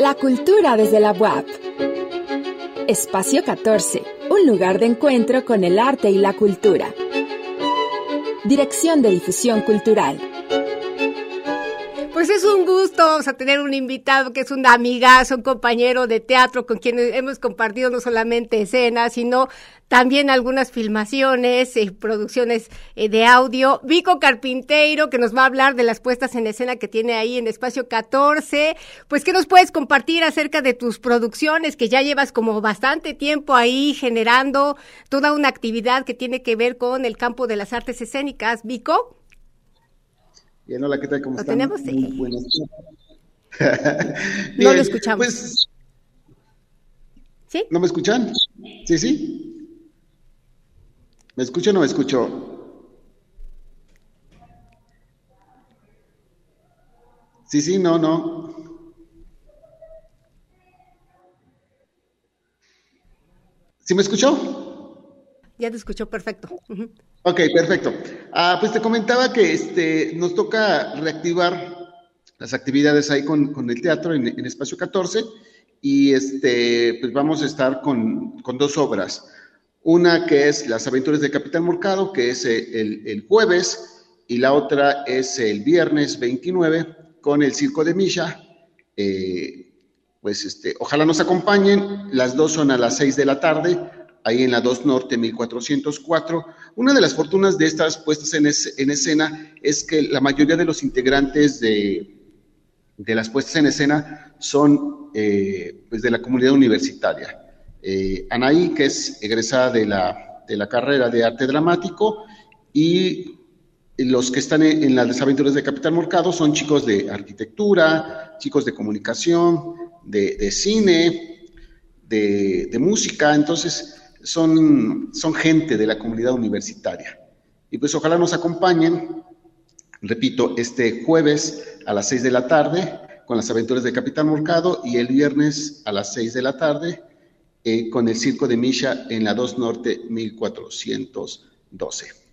La cultura desde la UAP. Espacio 14, un lugar de encuentro con el arte y la cultura. Dirección de Difusión Cultural. Pues es un gusto tener un invitado que es un amigazo, un compañero de teatro con quien hemos compartido no solamente escenas, sino también algunas filmaciones y producciones eh, de audio. Vico Carpinteiro, que nos va a hablar de las puestas en escena que tiene ahí en Espacio 14. Pues, ¿qué nos puedes compartir acerca de tus producciones que ya llevas como bastante tiempo ahí generando toda una actividad que tiene que ver con el campo de las artes escénicas? Vico. Bien, hola, ¿qué tal? ¿Cómo ¿Lo están? tenemos? Muy Sí. buenas. No Bien, lo escuchamos. Pues, ¿Sí? ¿no me escuchan? Sí, sí. ¿Me escucho o no me escucho? Sí, sí, no, no. ¿Sí me escuchó? Ya te escuchó perfecto. Ok, perfecto. Ah, pues te comentaba que este, nos toca reactivar las actividades ahí con, con el teatro en, en Espacio 14 y este, pues vamos a estar con, con dos obras. Una que es Las aventuras de Capitán Morcado, que es eh, el, el jueves, y la otra es el viernes 29 con el Circo de Misha. Eh, pues este, ojalá nos acompañen. Las dos son a las 6 de la tarde, ahí en la 2 Norte 1404. Una de las fortunas de estas puestas en, es- en escena es que la mayoría de los integrantes de, de las puestas en escena son eh, pues de la comunidad universitaria. Eh, Anaí, que es egresada de la, de la carrera de arte dramático, y los que están en, las aventuras de Capitán Morcado son chicos de arquitectura, chicos de comunicación, de, de cine, de, de música, entonces son, son gente de la comunidad universitaria. Y pues ojalá nos acompañen, repito, este jueves a las 6 de la tarde con las aventuras de Capitán Morcado y el viernes a las 6 de la tarde eh, con el Circo de Misha en la 2 Norte 1412.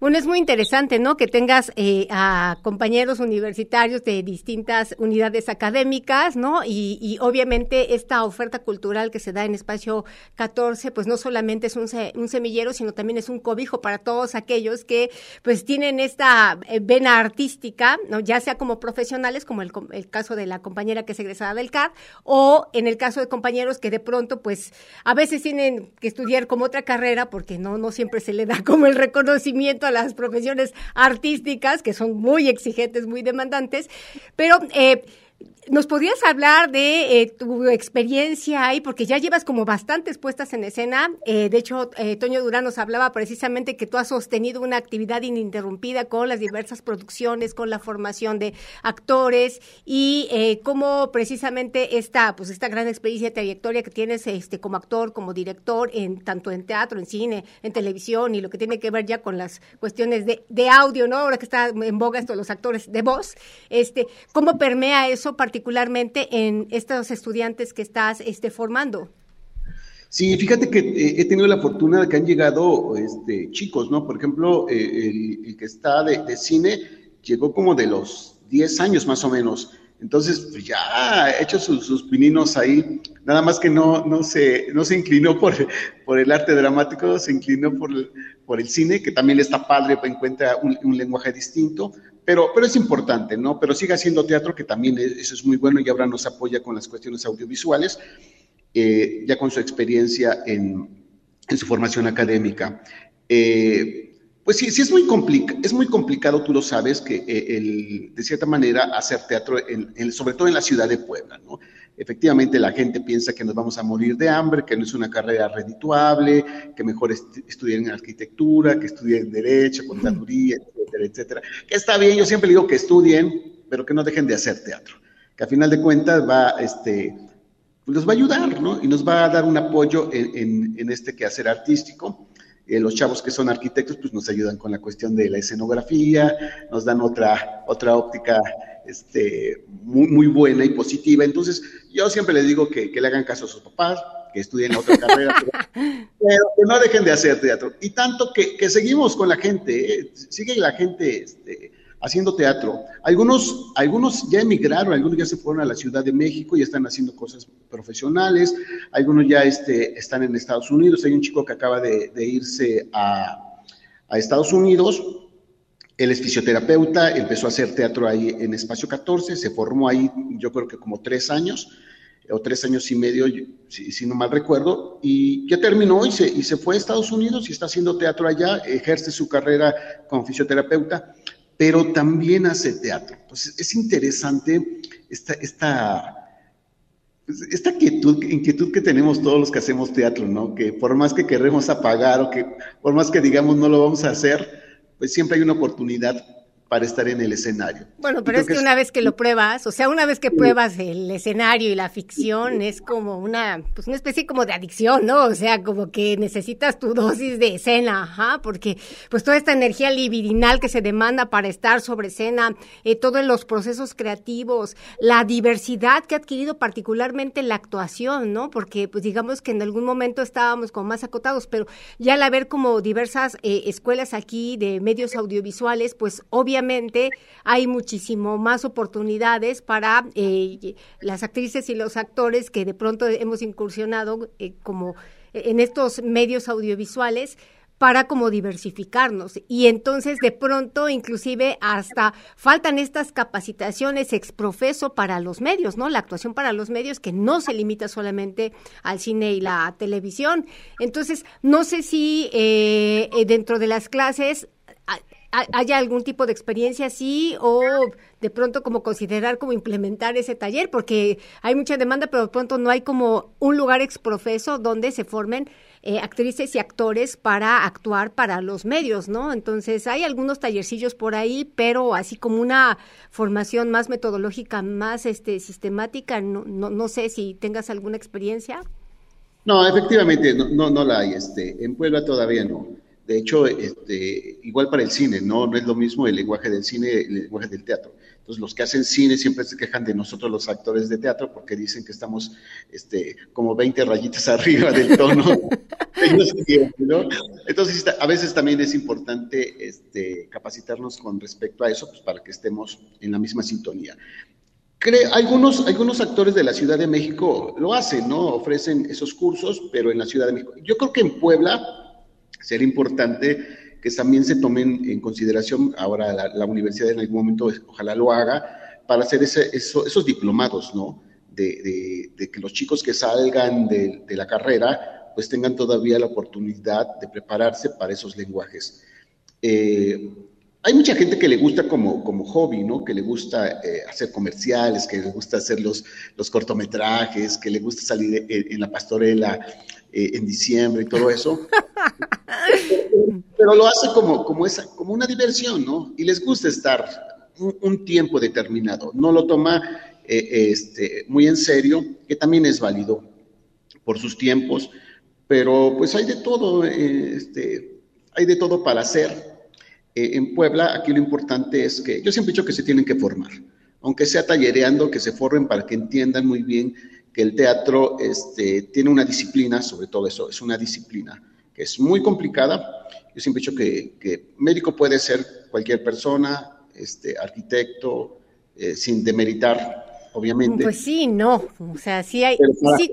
Bueno, es muy interesante, ¿no? Que tengas eh, a compañeros universitarios de distintas unidades académicas, ¿no? Y, y obviamente esta oferta cultural que se da en Espacio 14, pues no solamente es un, se- un semillero, sino también es un cobijo para todos aquellos que pues tienen esta eh, vena artística, ¿no? Ya sea como profesionales, como el, el caso de la compañera que es egresada del CAD, o en el caso de compañeros que de pronto pues a veces tienen que estudiar como otra carrera porque no, no siempre se le da como el reconocimiento las profesiones artísticas, que son muy exigentes, muy demandantes, pero eh, ¿Nos podrías hablar de eh, tu experiencia ahí? Porque ya llevas como bastantes puestas en escena. Eh, de hecho, eh, Toño Durán nos hablaba precisamente que tú has sostenido una actividad ininterrumpida con las diversas producciones, con la formación de actores y eh, cómo precisamente esta, pues esta gran experiencia y trayectoria que tienes este, como actor, como director, en tanto en teatro, en cine, en televisión y lo que tiene que ver ya con las cuestiones de, de audio, ¿no? Ahora que está en boga esto los actores de voz, este, ¿cómo permea eso particularmente en estos estudiantes que estás este, formando? Sí, fíjate que eh, he tenido la fortuna de que han llegado este, chicos, ¿no? Por ejemplo, eh, el, que está de, cine llegó como de los 10 años más o menos. Entonces, pues ya ha hecho sus, sus pininos ahí, nada más que no, no, se, no se inclinó por, por el arte dramático, se inclinó por el, por el cine, que también está padre, encuentra un lenguaje distinto, pero, pero es importante, ¿no? Pero sigue haciendo teatro, que también es- eso es muy bueno y ahora nos apoya con las cuestiones audiovisuales, eh, ya con su experiencia en, su formación académica. Eh, pues sí, sí es muy, complica es muy complicado, tú lo sabes, que eh, el, de cierta manera hacer teatro, en, en, sobre todo en la ciudad de Puebla, ¿no? Efectivamente, la gente piensa que nos vamos a morir de hambre, que no es una carrera redituable, que mejor est estudien en arquitectura, que estudien derecho, contaduría, etcétera. Que está bien, yo siempre digo que estudien, pero que no dejen de hacer teatro. Que a final de cuentas va, este, pues nos va a ayudar, ¿no? Y nos va a dar un apoyo en, en, en este quehacer artístico. Eh, los chavos que son arquitectos, pues nos ayudan con la cuestión de la escenografía, nos dan otra, otra óptica este, muy, muy buena y positiva. Entonces, yo siempre les digo que, que le hagan caso a sus papás, que estudien otra carrera, pero, que no dejen de hacer teatro. Y tanto que, que seguimos con la gente, ¿eh? sigue la gente este, haciendo teatro. Algunos, algunos ya emigraron, algunos ya se fueron a la Ciudad de México y están haciendo cosas profesionales, algunos ya este, están en Estados Unidos. Hay un chico que acaba de, irse a, a Estados Unidos, él es fisioterapeuta, empezó a hacer teatro ahí en Espacio 14, se formó ahí yo creo que como tres años o tres años y medio, si, no mal recuerdo, y ya terminó y se, y se fue a Estados Unidos y está haciendo teatro allá, ejerce su carrera como fisioterapeuta, pero también hace teatro. Entonces, es interesante esta, esta, esta inquietud, inquietud que tenemos todos los que hacemos teatro, ¿no? Que por más que queremos apagar o que por más que digamos no lo vamos a hacer, pues siempre hay una oportunidad para estar en el escenario. Bueno, pero es que, una vez que lo pruebas, o sea, una vez que pruebas el escenario y la ficción, es como una, pues una especie como de adicción, ¿no? O sea, como que necesitas tu dosis de escena, ajá, porque pues toda esta energía libidinal que se demanda para estar sobre escena, eh, todos los procesos creativos, la diversidad que ha adquirido particularmente la actuación, ¿no? Porque pues digamos que en algún momento estábamos como más acotados, pero ya al haber como diversas eh, escuelas aquí de medios audiovisuales, pues obviamente hay muchísimo más oportunidades para eh, las actrices y los actores que de pronto hemos incursionado eh, como en estos medios audiovisuales para como diversificarnos y entonces de pronto inclusive hasta faltan estas capacitaciones exprofeso para los medios, ¿no? La actuación para los medios que no se limita solamente al cine y la televisión. Entonces, no sé si eh, dentro de las clases haya algún tipo de experiencia así o de pronto como considerar como implementar ese taller, porque hay mucha demanda, pero de pronto no hay como un lugar exprofeso donde se formen eh, actrices y actores para actuar para los medios, ¿no? Entonces hay algunos tallercillos por ahí, pero así como una formación más metodológica, más este sistemática, no, no, no sé si tengas alguna experiencia. No, efectivamente, no, no, no la hay. Este, en Puebla todavía no. De hecho, este, igual para el cine, ¿no? no es lo mismo el lenguaje del cine el lenguaje del teatro. Entonces, los que hacen cine siempre se quejan de nosotros los actores de teatro porque dicen que estamos este, como 20 rayitas arriba del tono. Entonces, a veces también es importante este, capacitarnos con respecto a eso, pues para que estemos en la misma sintonía. algunos, algunos actores de la Ciudad de México lo hacen, ¿no? Ofrecen esos cursos, pero en la Ciudad de México. Yo creo que en Puebla sería importante que también se tomen en consideración, ahora la, universidad en algún momento ojalá lo haga, para hacer esos diplomados, ¿no? De, que los chicos que salgan de, la carrera pues tengan todavía la oportunidad de prepararse para esos lenguajes. Eh, hay mucha gente que le gusta como, como hobby, ¿no? Que le gusta eh, hacer comerciales, que le gusta hacer los, los cortometrajes, que le gusta salir en la pastorela eh, en diciembre y todo eso. Pero lo hace como, como, esa, como una diversión, ¿no? Y les gusta estar un, tiempo determinado. No lo toma eh, este, muy en serio, que también es válido por sus tiempos, pero pues hay de todo, eh, este, hay de todo para hacer. en Puebla, aquí lo importante es que yo siempre he dicho que se tienen que formar, aunque sea tallereando, que se formen para que entiendan muy bien que el teatro este, tiene una disciplina, sobre todo eso, es una disciplina que es muy complicada. Yo siempre he dicho que, médico puede ser cualquier persona, este, arquitecto, eh, sin demeritar, obviamente. Pues sí, no. O sea, sí, hay,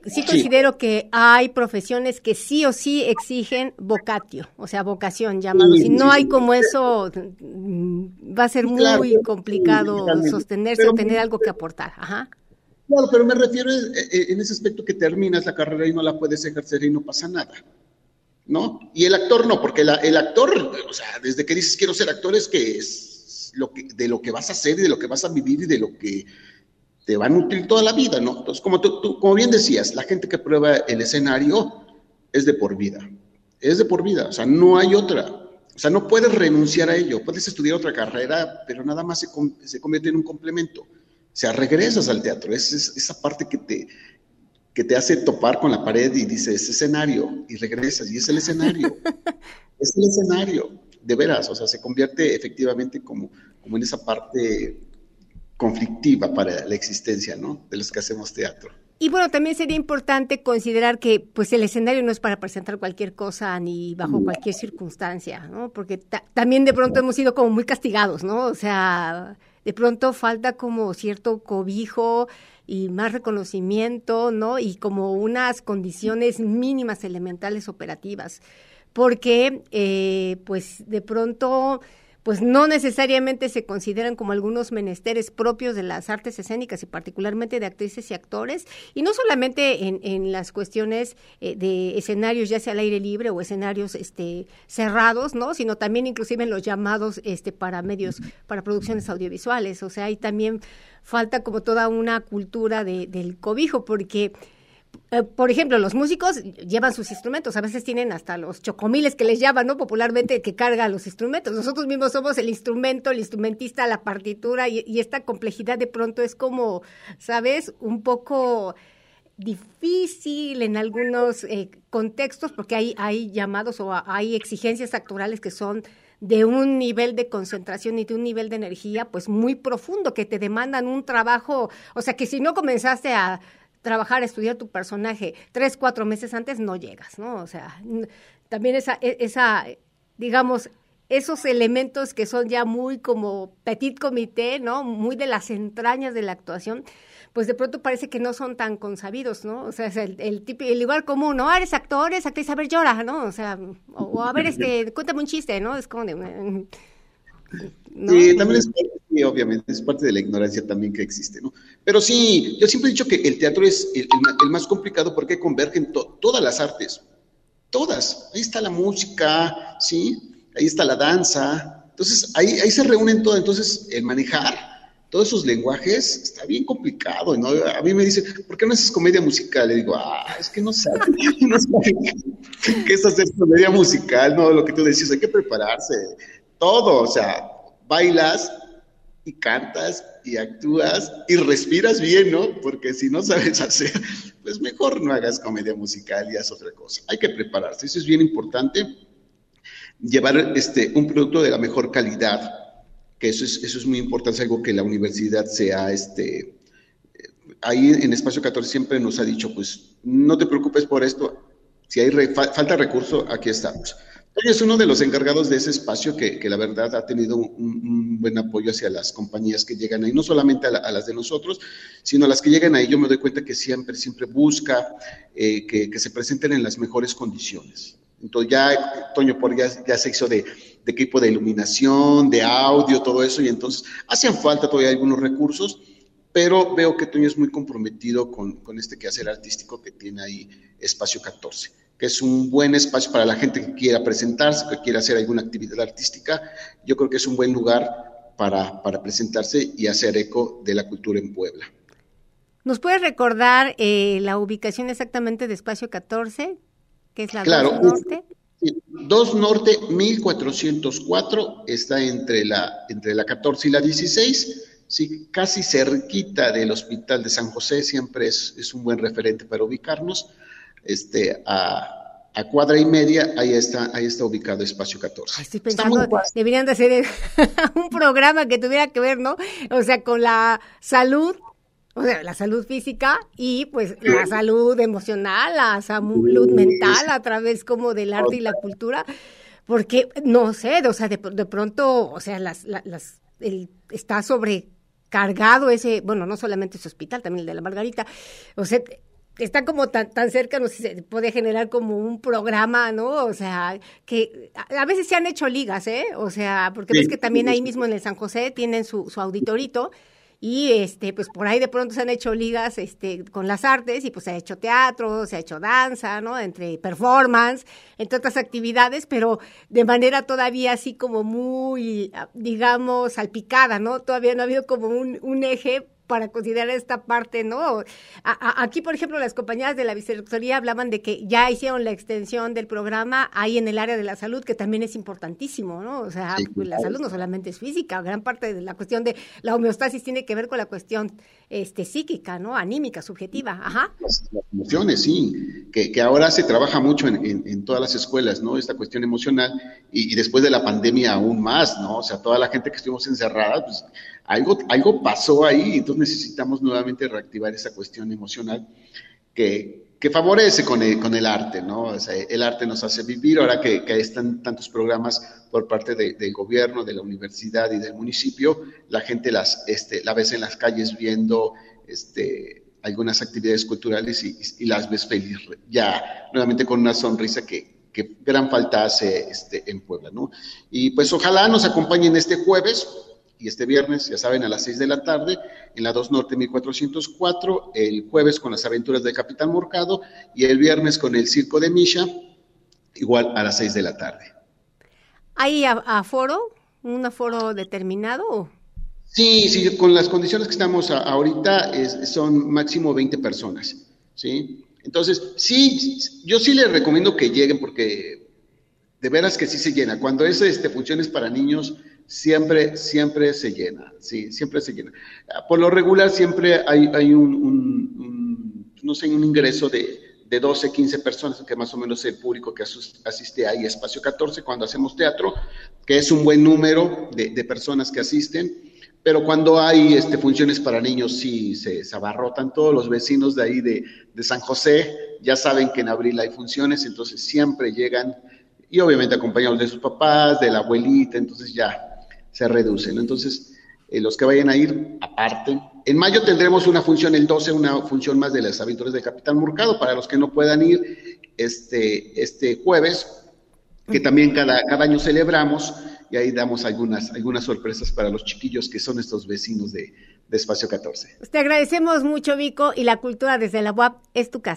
sí, considero que hay profesiones que sí o sí exigen vocatio, o sea, vocación llamado. si no hay como eso, mm, va a ser muy complicado sostenerse o tener algo que aportar. Ajá. Claro, pero me refiero en ese aspecto que terminas la carrera y no la puedes ejercer y no pasa nada. ¿No? Y el actor no, porque el actor, o sea, desde que dices quiero ser actor es que es lo que, de lo que vas a hacer y de lo que vas a vivir y de lo que te va a nutrir toda la vida, ¿no? Entonces, como tú, como bien decías, la gente que prueba el escenario es de por vida, es de por vida, o sea, no hay otra. O sea, no puedes renunciar a ello, puedes estudiar otra carrera, pero nada más se, se convierte en un complemento. O sea, regresas al teatro, es, esa parte que te, que te hace topar con la pared y dices, escenario, y regresas, y es el escenario, es el escenario, de veras, o sea, se convierte efectivamente como, como en esa parte conflictiva para la existencia, ¿no? De los que hacemos teatro. Y bueno, también sería importante considerar que pues el escenario no es para presentar cualquier cosa ni bajo cualquier circunstancia, ¿no? Porque también de pronto hemos sido como muy castigados, ¿no? O sea, de pronto falta como cierto cobijo y más reconocimiento, ¿no? Y como unas condiciones mínimas elementales operativas. Porque, eh, pues, de pronto pues no necesariamente se consideran como algunos menesteres propios de las artes escénicas y particularmente de actrices y actores, y no solamente en, las cuestiones eh, de escenarios ya sea al aire libre o escenarios este, cerrados, ¿no? sino también inclusive en los llamados este, para medios, para producciones audiovisuales, o sea, hay también falta como toda una cultura de, del cobijo, porque eh, por ejemplo, los músicos llevan sus instrumentos, a veces tienen hasta los chocomiles que les llaman, ¿no? Popularmente, que cargan los instrumentos. Nosotros mismos somos el instrumento, el instrumentista, la partitura, y, esta complejidad de pronto es como, ¿sabes? Un poco difícil en algunos eh, contextos, porque hay, hay llamados o hay exigencias actorales que son de un nivel de concentración y de un nivel de energía pues muy profundo que te demandan un trabajo, o sea que si no comenzaste a trabajar, estudiar tu personaje tres, cuatro meses antes, no llegas, ¿no? O sea, también esa, e, esa, digamos, esos elementos que son ya muy como petit comité, ¿no? Muy de las entrañas de la actuación, pues de pronto parece que no son tan consabidos, ¿no? O sea, es el, el, el lugar común, ¿no? Ah, eres actor, eres actriz, a ver, llora, ¿no? O sea, o, a ver, este, cuéntame un chiste, ¿no? Es como de... Sí, también es obviamente, es parte de la ignorancia también que existe, ¿no? Pero sí, yo siempre he dicho que el teatro es el, más complicado porque convergen todas las artes, todas. Ahí está la música, ¿sí? Ahí está la danza. Entonces, ahí, ahí se reúnen todas. Entonces, el manejar todos esos lenguajes está bien complicado, ¿no? A mí me dicen, ¿por qué no haces comedia musical? Le digo, ah, es que no sabe, no sabe qué es hacer comedia musical, ¿no? Lo que tú decías, hay que prepararse, todo, o sea, bailas, y cantas y actúas y respiras bien, ¿no? Porque si no sabes hacer, pues mejor no hagas comedia musical y haz otra cosa. Hay que prepararse, eso es bien importante. Llevar este, un producto de la mejor calidad, que eso es, eso es muy importante, algo que la universidad sea, este, ahí en Espacio 14 siempre nos ha dicho, pues no te preocupes por esto, si hay falta recurso, aquí estamos es uno de los encargados de ese espacio que, la verdad ha tenido un, buen apoyo hacia las compañías que llegan ahí, no solamente a, las de nosotros, sino a las que llegan ahí. Yo me doy cuenta que siempre, siempre busca eh, que, se presenten en las mejores condiciones. Entonces ya Toño por ya, ya se hizo de, equipo de iluminación, de audio, todo eso, y entonces hacen falta todavía algunos recursos, pero veo que Toño es muy comprometido con, con este quehacer artístico que tiene ahí Espacio 14 que es un buen espacio para la gente que quiera presentarse, que quiera hacer alguna actividad artística. Yo creo que es un buen lugar para, presentarse y hacer eco de la cultura en Puebla. ¿Nos puedes recordar eh, la ubicación exactamente de Espacio 14, que es la 2 Norte? 2 Norte 1404, está entre la, entre la 14 y la 16, sí, casi cerquita del Hospital de San José, siempre es, es un buen referente para ubicarnos este, a, cuadra y media, ahí está, ahí está ubicado Espacio 14. estoy pensando, deberían de hacer un programa que tuviera que ver, ¿no? O sea, con la salud, o sea, la salud física y pues la salud emocional, la salud mental a través como del arte y la cultura, porque no sé, o sea, de, pronto, o sea, las, las, el, está sobrecargado ese, bueno, no solamente ese hospital, también el de la Margarita, o sea, está como tan, tan cerca, no sé si se puede generar como un programa, ¿no? O sea, que a, veces se han hecho ligas, ¿eh? O sea, porque ves que también ahí mismo en el San José tienen su, su auditorito y este pues por ahí de pronto se han hecho ligas este con las artes y pues se ha hecho teatro, se ha hecho danza, ¿no? Entre performance, entre otras actividades, pero de manera todavía así como muy digamos salpicada, ¿no? Todavía no ha habido como un, un eje para considerar esta parte, ¿no? aquí, por ejemplo, las compañías de la vicerrectoría hablaban de que ya hicieron la extensión del programa ahí en el área de la salud, que también es importantísimo, ¿no? O sea, pues, la salud no solamente es física, gran parte de la cuestión de la homeostasis tiene que ver con la cuestión este, psíquica, ¿no? Anímica, subjetiva, ajá. Las, emociones, sí, que, que, ahora se trabaja mucho en, en, en, todas las escuelas, ¿no? Esta cuestión emocional y, y, después de la pandemia aún más, ¿no? O sea, toda la gente que estuvimos encerrada, pues algo, algo pasó ahí, entonces necesitamos nuevamente reactivar esa cuestión emocional que, que favorece con el, con el arte, ¿no? O sea, el arte nos hace vivir, ahora que, que están tantos programas por parte de, del gobierno, de la universidad y del municipio, la gente las, este, la ves en las calles viendo este, algunas actividades culturales y, y las ves feliz, ya nuevamente con una sonrisa que, que gran falta hace este, en Puebla, ¿no? Y pues ojalá nos acompañen este jueves, y este viernes, ya saben, a las 6 de la tarde, en la 2 Norte 1404, el jueves con las aventuras del Capitán Morcado y el viernes con el Circo de Misha, igual a las 6 de la tarde. ¿Hay aforo? ¿Un aforo determinado? Sí, sí, con las condiciones que estamos a, ahorita es, son máximo 20 personas, ¿sí? Entonces, sí, yo sí les recomiendo que lleguen porque de veras que sí se llena. Cuando es este, funciones para niños, siempre, siempre se llena, sí, siempre se llena. Por lo regular siempre hay, hay un, no sé, un ingreso de, de 12, 15 personas, que más o menos el público que asiste ahí, espacio 14, cuando hacemos teatro, que es un buen número de, de personas que asisten, pero cuando hay este, funciones para niños sí se, se abarrotan todos los vecinos de ahí de, de San José, ya saben que en abril hay funciones, entonces siempre llegan y obviamente acompañados de sus papás, de la abuelita, entonces ya se reducen. Entonces, eh, los que vayan a ir, aparte. En mayo tendremos una función, el 12, una función más de las aventuras de Capitán Murcado, para los que no puedan ir este, este jueves, que también cada, cada año celebramos, y ahí damos algunas, algunas sorpresas para los chiquillos que son estos vecinos de, de Espacio 14. Te agradecemos mucho, Vico, y la cultura desde la UAP es tu casa.